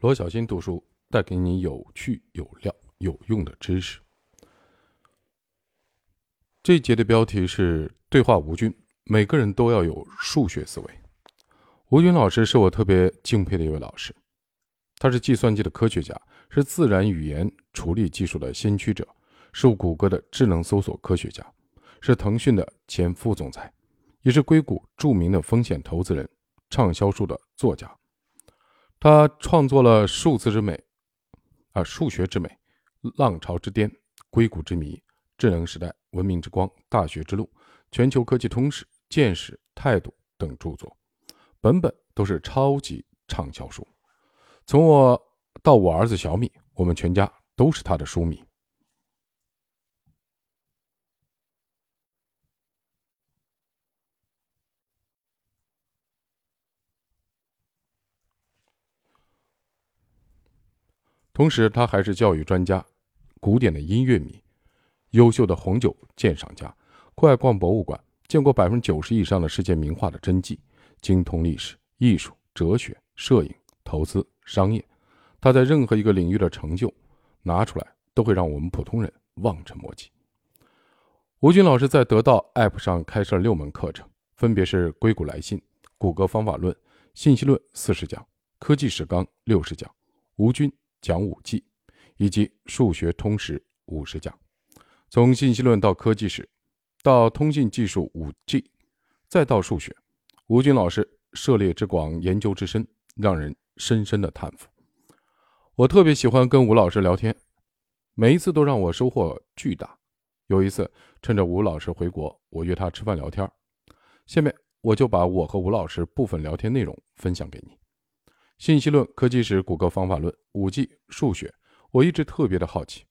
罗小新读书带给你有趣、有料、有用的知识。这一节的标题是“对话吴军”，每个人都要有数学思维。吴军老师是我特别敬佩的一位老师，他是计算机的科学家，是自然语言处理技术的先驱者，是谷歌的智能搜索科学家，是腾讯的前副总裁，也是硅谷著名的风险投资人、畅销书的作家。他创作了《数字之美》，啊，《数学之美》，《浪潮之巅》，《硅谷之谜》，《智能时代》，《文明之光》，《大学之路》，《全球科技通史》，《见识》，《态度》等著作，本本都是超级畅销书。从我到我儿子小米，我们全家都是他的书迷。同时，他还是教育专家、古典的音乐迷、优秀的红酒鉴赏家，酷爱逛博物馆，见过百分之九十以上的世界名画的真迹，精通历史、艺术、哲学、摄影、投资、商业。他在任何一个领域的成就拿出来，都会让我们普通人望尘莫及。吴军老师在得到 App 上开设了六门课程，分别是硅谷来信、谷歌方法论、信息论四十讲、科技史纲六十讲、吴军。讲五 G，以及数学通识五十讲，从信息论到科技史，到通信技术五 G，再到数学，吴军老师涉猎之广，研究之深，让人深深的叹服。我特别喜欢跟吴老师聊天，每一次都让我收获巨大。有一次，趁着吴老师回国，我约他吃饭聊天。下面我就把我和吴老师部分聊天内容分享给你。信息论、科技史、谷歌方法论、五 G、数学，我一直特别的好奇，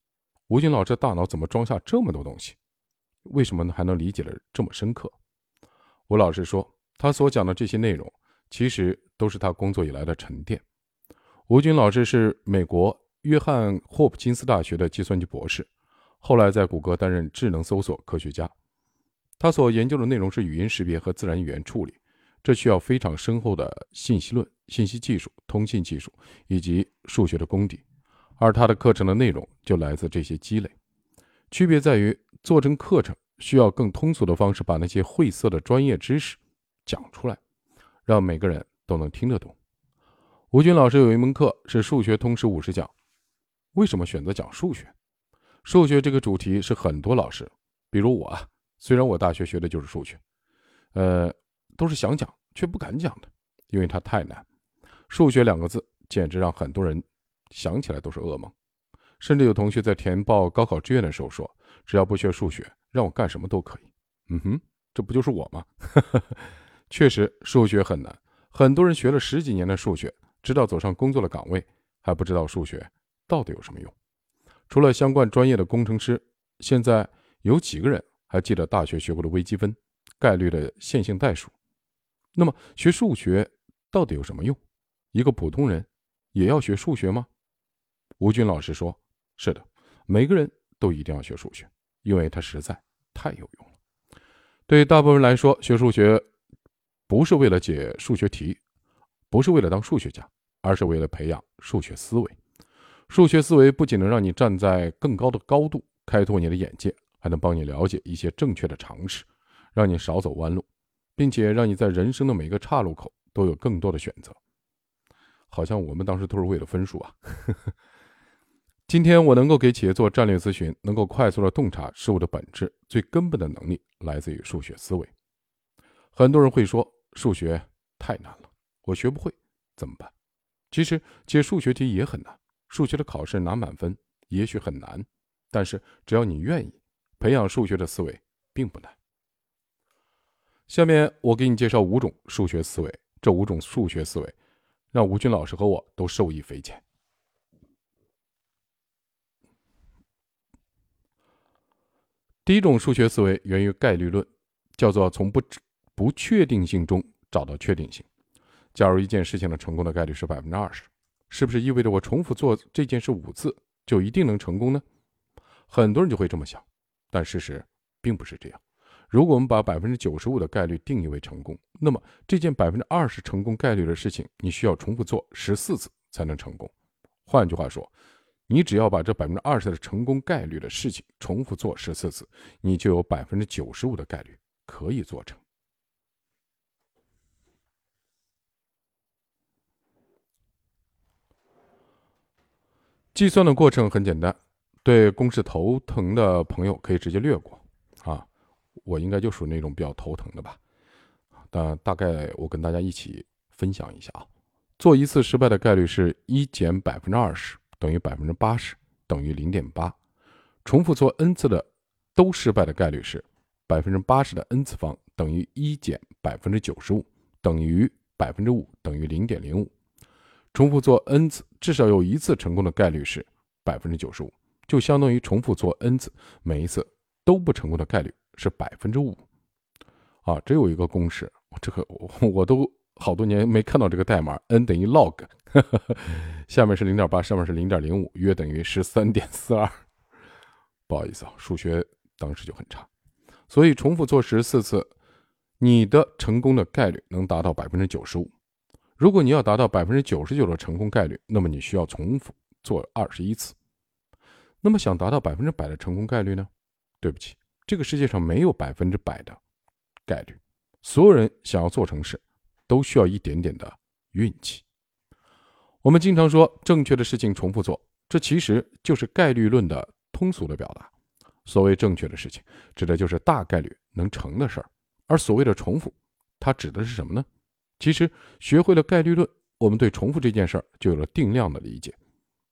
吴军老师大脑怎么装下这么多东西？为什么还能理解的这么深刻？吴老师说，他所讲的这些内容，其实都是他工作以来的沉淀。吴军老师是美国约翰霍普金斯大学的计算机博士，后来在谷歌担任智能搜索科学家。他所研究的内容是语音识别和自然语言处理。这需要非常深厚的信息论、信息技术、通信技术以及数学的功底，而他的课程的内容就来自这些积累。区别在于，做成课程需要更通俗的方式把那些晦涩的专业知识讲出来，让每个人都能听得懂。吴军老师有一门课是数学通识五十讲，为什么选择讲数学？数学这个主题是很多老师，比如我啊，虽然我大学学的就是数学，呃。都是想讲却不敢讲的，因为它太难。数学两个字简直让很多人想起来都是噩梦。甚至有同学在填报高考志愿的时候说：“只要不学数学，让我干什么都可以。”嗯哼，这不就是我吗？确实，数学很难。很多人学了十几年的数学，直到走上工作的岗位，还不知道数学到底有什么用。除了相关专业的工程师，现在有几个人还记得大学学过的微积分、概率的线性代数？那么学数学到底有什么用？一个普通人也要学数学吗？吴军老师说：“是的，每个人都一定要学数学，因为它实在太有用了。对大部分人来说，学数学不是为了解数学题，不是为了当数学家，而是为了培养数学思维。数学思维不仅能让你站在更高的高度，开拓你的眼界，还能帮你了解一些正确的常识，让你少走弯路。”并且让你在人生的每个岔路口都有更多的选择，好像我们当时都是为了分数啊。今天我能够给企业做战略咨询，能够快速的洞察事物的本质，最根本的能力来自于数学思维。很多人会说数学太难了，我学不会怎么办？其实解数学题也很难，数学的考试拿满分也许很难，但是只要你愿意，培养数学的思维并不难。下面我给你介绍五种数学思维，这五种数学思维让吴军老师和我都受益匪浅。第一种数学思维源于概率论，叫做从不不确定性中找到确定性。假如一件事情的成功的概率是百分之二十，是不是意味着我重复做这件事五次就一定能成功呢？很多人就会这么想，但事实并不是这样。如果我们把百分之九十五的概率定义为成功，那么这件百分之二十成功概率的事情，你需要重复做十四次才能成功。换句话说，你只要把这百分之二十的成功概率的事情重复做十四次，你就有百分之九十五的概率可以做成。计算的过程很简单，对公式头疼的朋友可以直接略过。我应该就属于那种比较头疼的吧。但大概我跟大家一起分享一下啊。做一次失败的概率是一减百分之二十等于百分之八十等于零点八。重复做 n 次的都失败的概率是百分之八十的 n 次方等于一减百分之九十五等于百分之五等于零点零五。重复做 n 次，至少有一次成功的概率是百分之九十五，就相当于重复做 n 次，每一次都不成功的概率是百分之五。啊，这有一个公式，这个我都好多年没看到这个代码，n 等于 log，下面是零点八，上面是零点零五，约等于十三点四二。不好意思啊，数学当时就很差，所以重复做十四次，你的成功的概率能达到百分之九十五。如果你要达到百分之九十九的成功概率，那么你需要重复做二十一次。那么想达到百分之百的成功概率呢？对不起，这个世界上没有百分之百的概率。所有人想要做成事，都需要一点点的运气。我们经常说正确的事情重复做，这其实就是概率论的通俗的表达。所谓正确的事情，指的就是大概率能成的事儿。而所谓的重复，它指的是什么呢？其实学会了概率论，我们对重复这件事儿就有了定量的理解。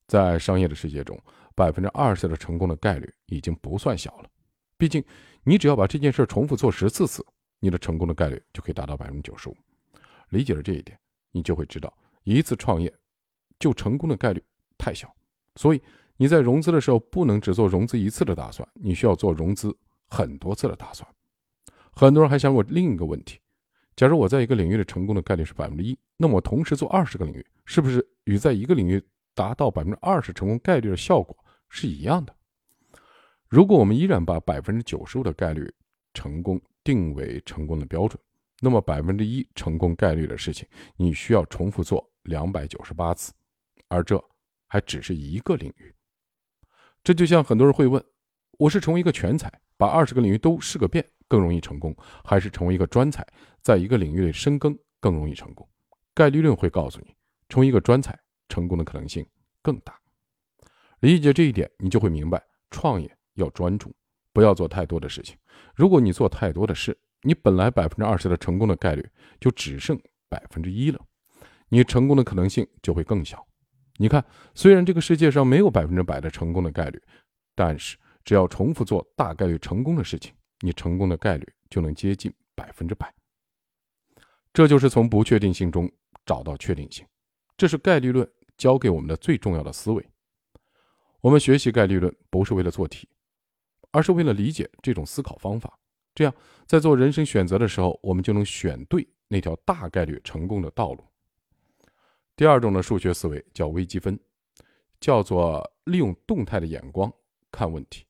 在商业的世界中，百分之二十的成功的概率已经不算小了。毕竟，你只要把这件事重复做十四次，你的成功的概率就可以达到百分之九十五。理解了这一点，你就会知道，一次创业就成功的概率太小。所以你在融资的时候，不能只做融资一次的打算，你需要做融资很多次的打算。很多人还想问另一个问题。假如我在一个领域的成功的概率是百分之一，那么我同时做二十个领域，是不是与在一个领域达到百分之二十成功概率的效果是一样的？如果我们依然把百分之九十五的概率成功定为成功的标准，那么百分之一成功概率的事情，你需要重复做两百九十八次，而这还只是一个领域。这就像很多人会问：我是成为一个全才，把二十个领域都试个遍。更容易成功，还是成为一个专才，在一个领域里深耕更容易成功？概率论会告诉你，成为一个专才，成功的可能性更大。理解这一点，你就会明白，创业要专注，不要做太多的事情。如果你做太多的事，你本来百分之二十的成功的概率就只剩百分之一了，你成功的可能性就会更小。你看，虽然这个世界上没有百分之百的成功的概率，但是只要重复做大概率成功的事情。你成功的概率就能接近百分之百，这就是从不确定性中找到确定性，这是概率论教给我们的最重要的思维。我们学习概率论不是为了做题，而是为了理解这种思考方法，这样在做人生选择的时候，我们就能选对那条大概率成功的道路。第二种的数学思维叫微积分，叫做利用动态的眼光看问题。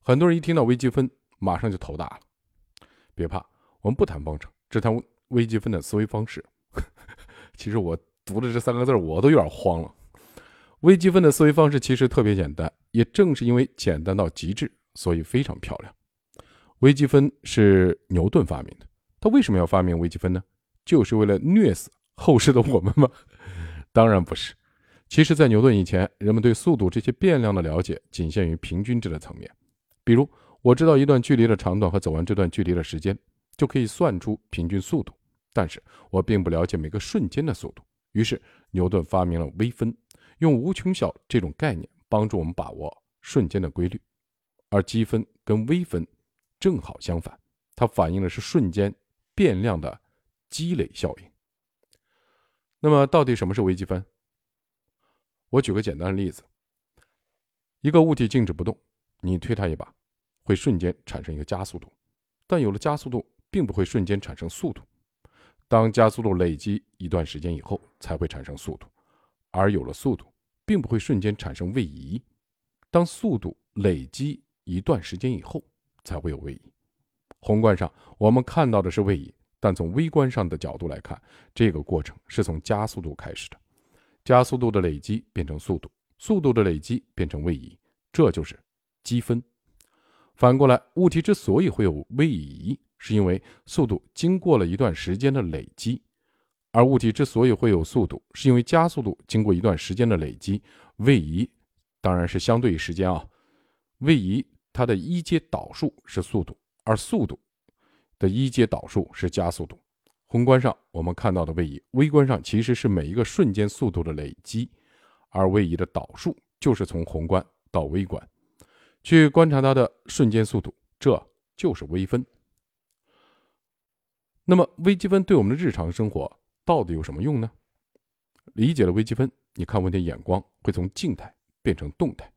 很多人一听到微积分，马上就头大了。别怕，我们不谈方程，只谈微积分的思维方式。其实我读了这三个字，我都有点慌了。微积分的思维方式其实特别简单，也正是因为简单到极致，所以非常漂亮。微积分是牛顿发明的，他为什么要发明微积分呢？就是为了虐死后世的我们吗？当然不是。其实，在牛顿以前，人们对速度这些变量的了解仅限于平均值的层面。比如，我知道一段距离的长短和走完这段距离的时间，就可以算出平均速度。但是我并不了解每个瞬间的速度。于是，牛顿发明了微分，用无穷小这种概念帮助我们把握瞬间的规律。而积分跟微分正好相反，它反映的是瞬间变量的积累效应。那么，到底什么是微积分？我举个简单的例子：一个物体静止不动。你推它一把，会瞬间产生一个加速度，但有了加速度，并不会瞬间产生速度。当加速度累积一段时间以后，才会产生速度。而有了速度，并不会瞬间产生位移。当速度累积一段时间以后，才会有位移。宏观上，我们看到的是位移，但从微观上的角度来看，这个过程是从加速度开始的。加速度的累积变成速度，速度的累积变成位移，这就是积分。反过来，物体之所以会有位移，是因为速度经过了一段时间的累积；而物体之所以会有速度，是因为加速度经过一段时间的累积。位移当然是相对于时间啊，位移它的一阶导数是速度，而速度的一阶导数是加速度。宏观上我们看到的位移，微观上其实是每一个瞬间速度的累积，而位移的导数就是从宏观到微观去观察它的瞬间速度，这就是微分。那么微积分对我们的日常生活到底有什么用呢？理解了微积分，你看问题眼光会从静态变成动态。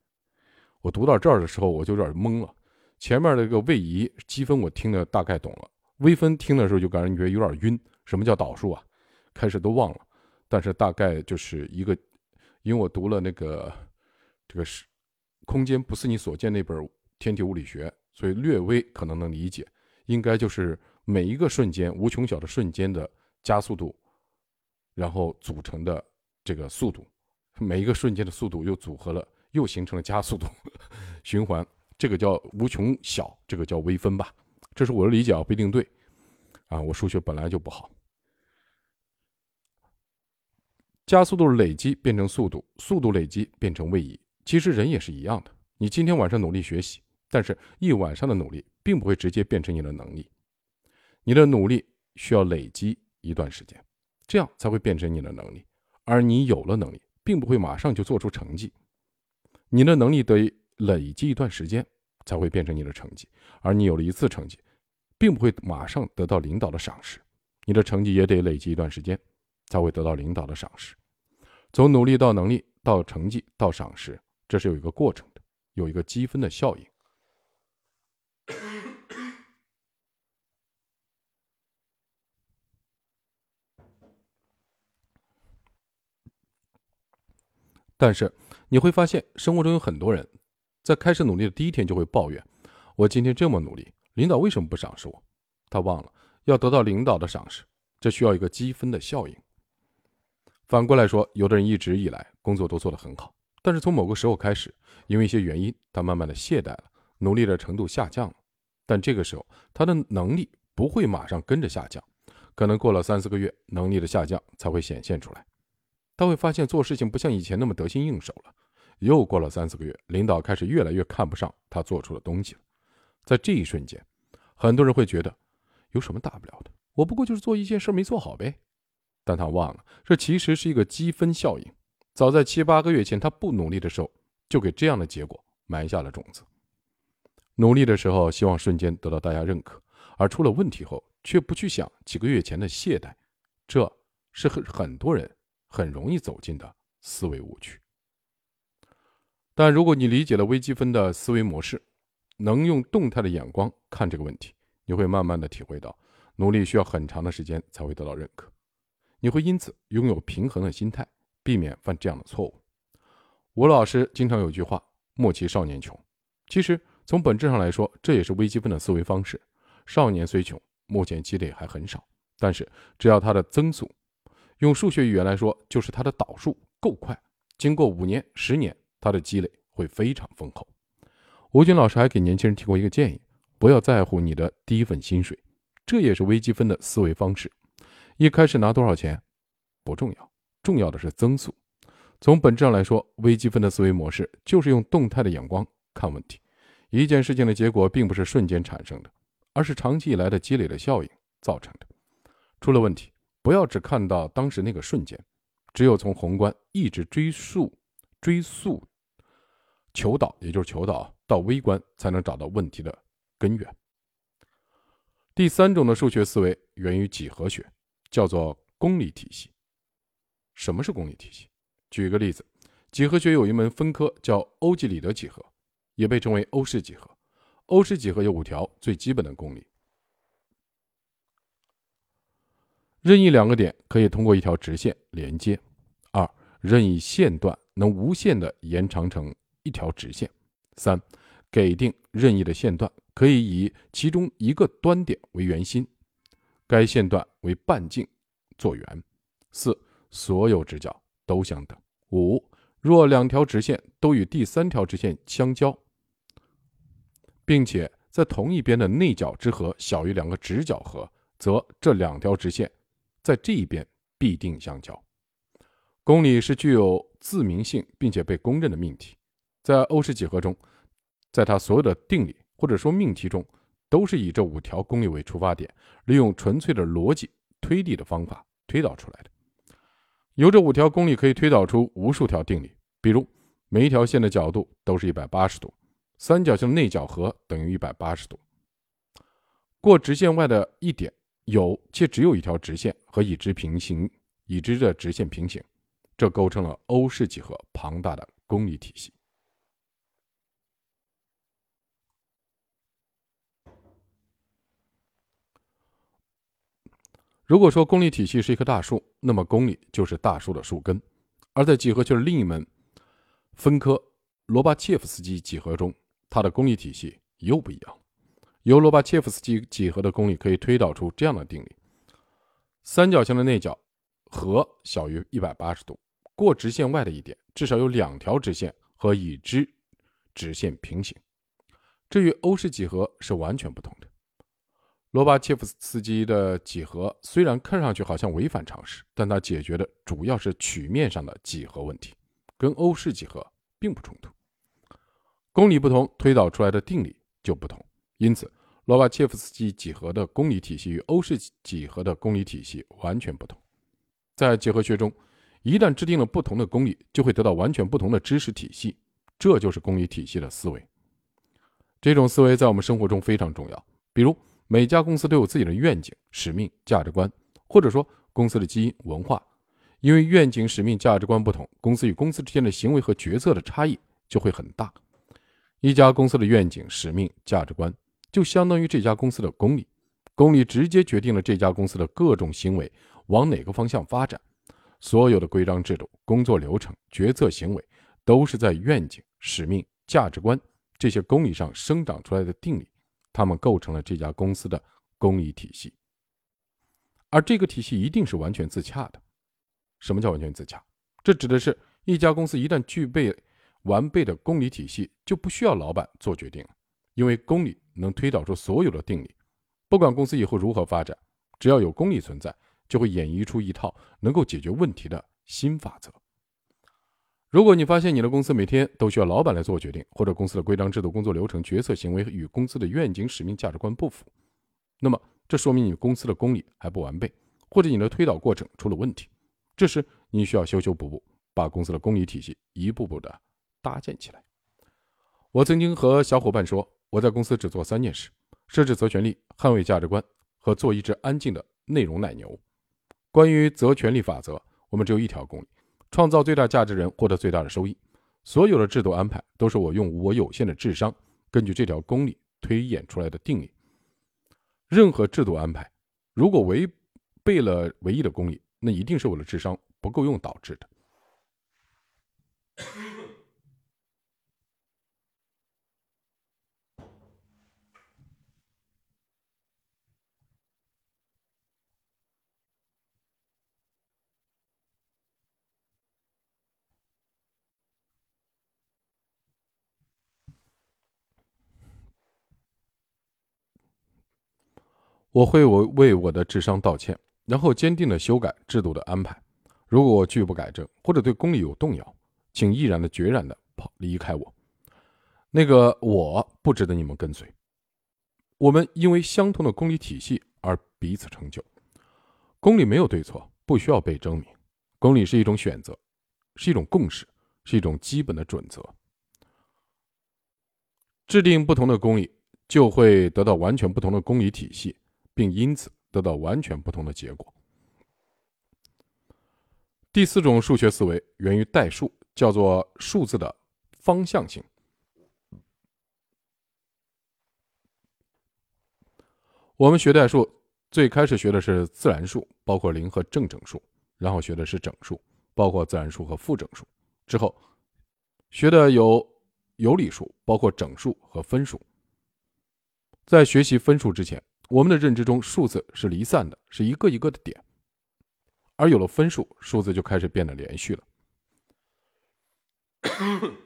我读到这儿的时候，我就有点懵了，前面的这个位移积分我听得大概懂了。微分听的时候就感觉有点晕，什么叫导数啊？开始都忘了，但是大概就是一个，因为我读了那个这个是空间不是你所见那本天体物理学，所以略微可能能理解，应该就是每一个瞬间无穷小的瞬间的加速度，然后组成的这个速度，每一个瞬间的速度又组合了，又形成了加速度 循环，这个叫无穷小，这个叫微分吧。这是我的理解啊，不一定对，啊，我数学本来就不好。加速度累积变成速度，速度累积变成位移。其实人也是一样的，你今天晚上努力学习，但是一晚上的努力并不会直接变成你的能力，你的努力需要累积一段时间，这样才会变成你的能力。而你有了能力，并不会马上就做出成绩，你的能力得累积一段时间才会变成你的成绩，而你有了一次成绩。并不会马上得到领导的赏识，你的成绩也得累积一段时间，才会得到领导的赏识。从努力到能力到成绩到赏识，这是有一个过程的，有一个积分的效应。但是你会发现，生活中有很多人在开始努力的第一天就会抱怨：“我今天这么努力。”领导为什么不赏识我？他忘了要得到领导的赏识，这需要一个积分的效应。反过来说，有的人一直以来工作都做得很好，但是从某个时候开始，因为一些原因，他慢慢的懈怠了，努力的程度下降了。但这个时候，他的能力不会马上跟着下降，可能过了三四个月，能力的下降才会显现出来。他会发现做事情不像以前那么得心应手了。又过了三四个月，领导开始越来越看不上他做出的东西了。在这一瞬间，很多人会觉得有什么大不了的，我不过就是做一件事没做好呗。但他忘了，这其实是一个积分效应。早在七八个月前，他不努力的时候，就给这样的结果埋下了种子。努力的时候，希望瞬间得到大家认可，而出了问题后，却不去想几个月前的懈怠，这是很很多人很容易走进的思维误区。但如果你理解了微积分的思维模式，能用动态的眼光看这个问题，你会慢慢的体会到，努力需要很长的时间才会得到认可。你会因此拥有平衡的心态，避免犯这样的错误。吴老师经常有句话：“莫欺少年穷。”其实从本质上来说，这也是微积分的思维方式。少年虽穷，目前积累还很少，但是只要他的增速，用数学语言来说，就是它的导数够快，经过五年、十年，它的积累会非常丰厚。吴军老师还给年轻人提过一个建议：不要在乎你的第一份薪水，这也是微积分的思维方式。一开始拿多少钱不重要，重要的是增速。从本质上来说，微积分的思维模式就是用动态的眼光看问题。一件事情的结果并不是瞬间产生的，而是长期以来的积累的效应造成的。出了问题，不要只看到当时那个瞬间，只有从宏观一直追溯、追溯、求导，也就是求导。到微观才能找到问题的根源。第三种的数学思维源于几何学，叫做公理体系。什么是公理体系？举一个例子，几何学有一门分科叫欧几里得几何，也被称为欧式几何。欧式几何有五条最基本的公理：任意两个点可以通过一条直线连接；二，任意线段能无限的延长成一条直线；三。给定任意的线段，可以以其中一个端点为圆心，该线段为半径，做圆。四，所有直角都相等。五，若两条直线都与第三条直线相交，并且在同一边的内角之和小于两个直角和，则这两条直线在这一边必定相交。公理是具有自明性并且被公认的命题，在欧式几何中，在它所有的定理或者说命题中，都是以这五条公理为出发点，利用纯粹的逻辑推理的方法推导出来的。由这五条公理可以推导出无数条定理，比如每一条线的角度都是一百八十度，三角形内角和等于一百八十度。过直线外的一点有且只有一条直线和已知平行，已知的直线平行，这构成了欧式几何庞大的公理体系。如果说公理体系是一棵大树，那么公理就是大树的树根。而在几何学的另一门分科罗巴切夫斯基几何中，它的公理体系又不一样。由罗巴切夫斯基几何的公理可以推导出这样的定理：三角形的内角和小于一百八十度，过直线外的一点至少有两条直线和已知直线平行。这与欧式几何是完全不同的。罗巴切夫斯基的几何虽然看上去好像违反常识，但它解决的主要是曲面上的几何问题，跟欧式几何并不冲突。公理不同，推导出来的定理就不同。因此，罗巴切夫斯基几何的公理体系与欧式几何的公理体系完全不同。在几何学中，一旦制定了不同的公理，就会得到完全不同的知识体系，这就是公理体系的思维。这种思维在我们生活中非常重要，比如。每家公司都有自己的愿景、使命、价值观，或者说公司的基因文化。因为愿景、使命、价值观不同，公司与公司之间的行为和决策的差异就会很大。一家公司的愿景、使命、价值观就相当于这家公司的公理，公理直接决定了这家公司的各种行为往哪个方向发展。所有的规章制度、工作流程、决策行为，都是在愿景、使命、价值观这些公理上生长出来的定理。他们构成了这家公司的公理体系，而这个体系一定是完全自洽的。什么叫完全自洽？这指的是一家公司一旦具备完备的公理体系，就不需要老板做决定了，因为公理能推导出所有的定理。不管公司以后如何发展，只要有公理存在，就会演绎出一套能够解决问题的新法则。如果你发现你的公司每天都需要老板来做决定，或者公司的规章制度、工作流程、决策行为与公司的愿景、使命、价值观不符，那么这说明你公司的公理还不完备，或者你的推导过程出了问题。这时你需要修修补补，把公司的公理体系一步步的搭建起来。我曾经和小伙伴说，我在公司只做三件事：设置责权利、捍卫价值观和做一只安静的内容奶牛。关于责权利法则，我们只有一条公理。创造最大价值人获得最大的收益。所有的制度安排都是我用我有限的智商，根据这条公理推演出来的定理。任何制度安排，如果违背了唯一的公理，那一定是我的智商不够用导致的。我会我为我的智商道歉，然后坚定的修改制度的安排。如果我拒不改正，或者对公理有动摇，请毅然的决然的跑离开我。那个我不值得你们跟随。我们因为相同的公理体系而彼此成就。公理没有对错，不需要被证明。公理是一种选择，是一种共识，是一种基本的准则。制定不同的公理，就会得到完全不同的公理体系。并因此得到完全不同的结果。第四种数学思维源于代数，叫做数字的方向性。我们学代数最开始学的是自然数，包括零和正整数，然后学的是整数，包括自然数和负整数，之后学的有有理数，包括整数和分数。在学习分数之前。我们的认知中，数字是离散的，是一个一个的点。而有了分数，数字就开始变得连续了。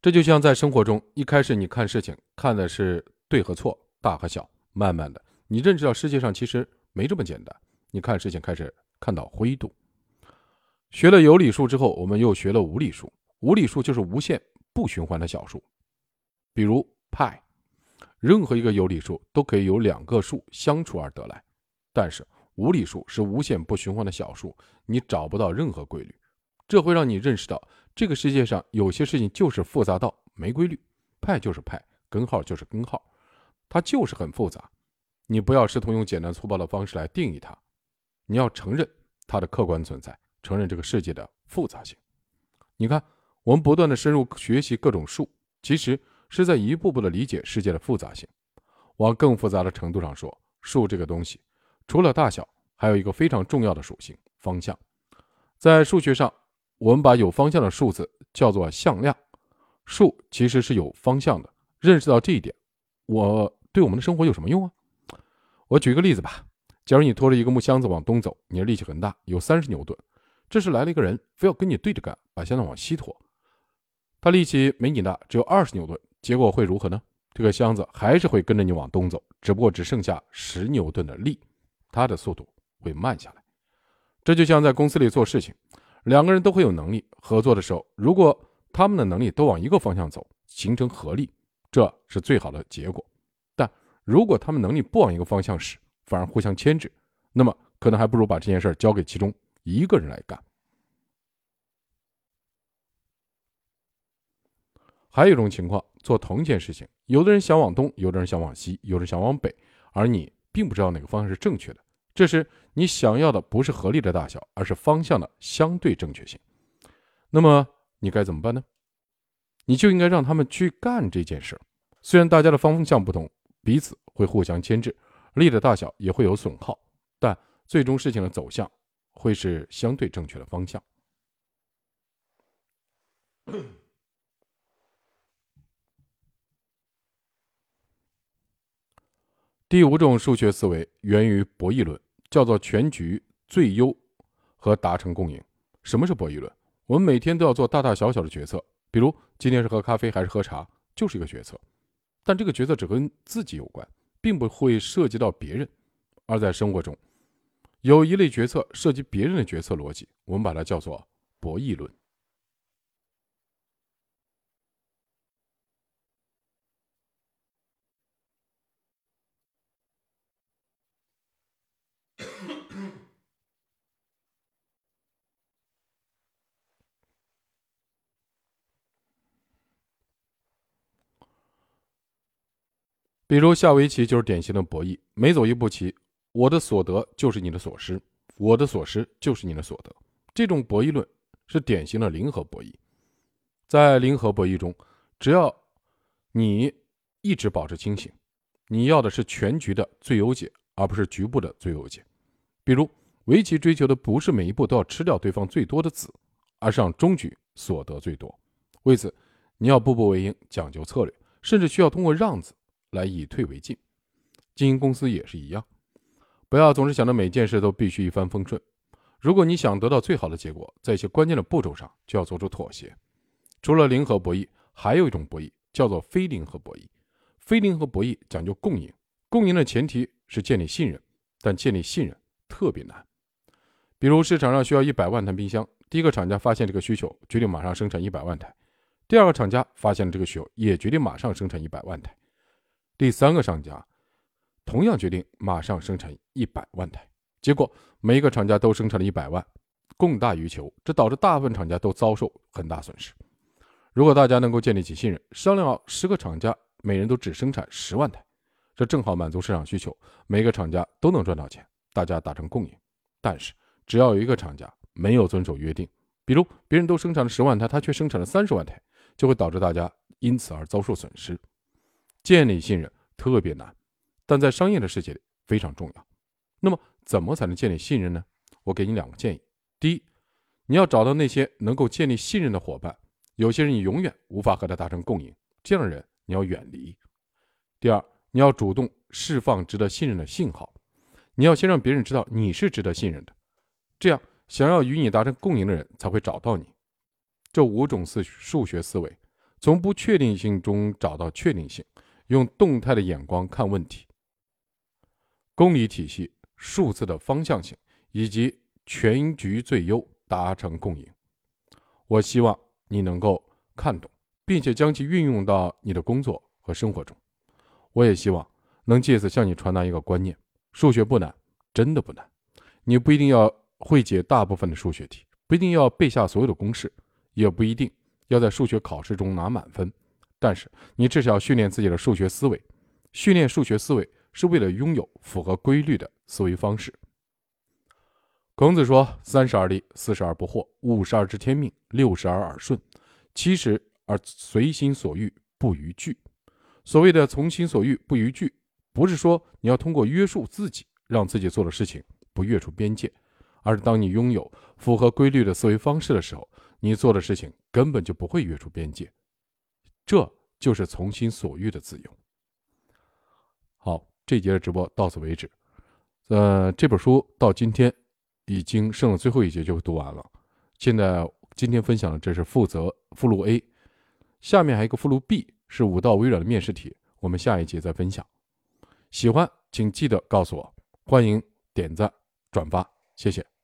这就像在生活中，一开始你看事情看的是对和错、大和小，慢慢的你认识到世界上其实没这么简单，你看事情开始看到灰度。学了有理数之后，我们又学了无理数。无理数就是无限不循环的小数，比如派。任何一个有理数都可以由两个数相除而得来，但是无理数是无限不循环的小数，你找不到任何规律。这会让你认识到，这个世界上有些事情就是复杂到没规律。派就是派，根号就是根号，它就是很复杂。你不要试图用简单粗暴的方式来定义它，你要承认它的客观存在，承认这个世界的复杂性。你看，我们不断的深入学习各种数，其实。是在一步步的理解世界的复杂性。往更复杂的程度上说，数这个东西，除了大小，还有一个非常重要的属性——方向。在数学上，我们把有方向的数字叫做向量。数其实是有方向的。认识到这一点，我对我们的生活有什么用啊？我举个例子吧。假如你拖着一个木箱子往东走，你的力气很大，有三十牛顿。这时来了一个人，非要跟你对着干，把箱子往西拖。他力气没你大，只有二十牛顿。结果会如何呢？这个箱子还是会跟着你往东走，只不过只剩下十牛顿的力，它的速度会慢下来。这就像在公司里做事情，两个人都会有能力合作的时候，如果他们的能力都往一个方向走，形成合力，这是最好的结果。但如果他们能力不往一个方向使，反而互相牵制，那么可能还不如把这件事交给其中一个人来干。还有一种情况，做同一件事情，有的人想往东，有的人想往西，有的人想往北，而你并不知道哪个方向是正确的。这时，你想要的不是合力的大小，而是方向的相对正确性。那么，你该怎么办呢？你就应该让他们去干这件事。虽然大家的方向不同，彼此会互相牵制，力的大小也会有损耗，但最终事情的走向会是相对正确的方向。第五种数学思维源于博弈论，叫做全局最优和达成共赢。什么是博弈论？我们每天都要做大大小小的决策，比如今天是喝咖啡还是喝茶，就是一个决策。但这个决策只跟自己有关，并不会涉及到别人。而在生活中，有一类决策涉及别人的决策逻辑，我们把它叫做博弈论。比如下围棋就是典型的博弈，每走一步棋，我的所得就是你的所失，我的所失就是你的所得。这种博弈论是典型的零和博弈。在零和博弈中，只要你一直保持清醒，你要的是全局的最优解，而不是局部的最优解。比如围棋追求的不是每一步都要吃掉对方最多的子，而是让终局所得最多。为此，你要步步为营，讲究策略，甚至需要通过让子。来以退为进，经营公司也是一样，不要总是想着每件事都必须一帆风顺。如果你想得到最好的结果，在一些关键的步骤上就要做出妥协。除了零和博弈，还有一种博弈叫做非零和博弈。非零和博弈讲究共赢，共赢的前提是建立信任，但建立信任特别难。比如市场上需要一百万台冰箱，第一个厂家发现这个需求，决定马上生产一百万台；第二个厂家发现了这个需求，也决定马上生产一百万台。第三个商家同样决定马上生产一百万台，结果每一个厂家都生产了一百万，供大于求，这导致大部分厂家都遭受很大损失。如果大家能够建立起信任，商量好十个厂家每人都只生产十万台，这正好满足市场需求，每个厂家都能赚到钱，大家达成共赢。但是只要有一个厂家没有遵守约定，比如别人都生产了十万台，他却生产了三十万台，就会导致大家因此而遭受损失。建立信任特别难，但在商业的世界里非常重要。那么，怎么才能建立信任呢？我给你两个建议：第一，你要找到那些能够建立信任的伙伴。有些人你永远无法和他达成共赢，这样的人你要远离。第二，你要主动释放值得信任的信号。你要先让别人知道你是值得信任的，这样想要与你达成共赢的人才会找到你。这五种思数学思维，从不确定性中找到确定性，用动态的眼光看问题。公理体系、数字的方向性以及全局最优达成共赢。我希望你能够看懂，并且将其运用到你的工作和生活中。我也希望能借此向你传达一个观念：数学不难，真的不难。你不一定要会解大部分的数学题，不一定要背下所有的公式，也不一定要在数学考试中拿满分。但是你至少要训练自己的数学思维。训练数学思维是为了拥有符合规律的思维方式。孔子说：“三十而立，四十而不惑，五十而知天命，六十而耳顺，七十而随心所欲不逾矩。”所谓的“从心所欲不逾矩”，不是说你要通过约束自己，让自己做的事情不越出边界，而是当你拥有符合规律的思维方式的时候，你做的事情根本就不会越出边界。这就是从心所欲的自由。好，这节的直播到此为止。呃，这本书到今天。已经剩了最后一节就读完了，现在今天分享的这是负责附录 A，下面还有一个附录 B 是五道微软的面试题，我们下一节再分享。喜欢请记得告诉我，欢迎点赞转发，谢谢。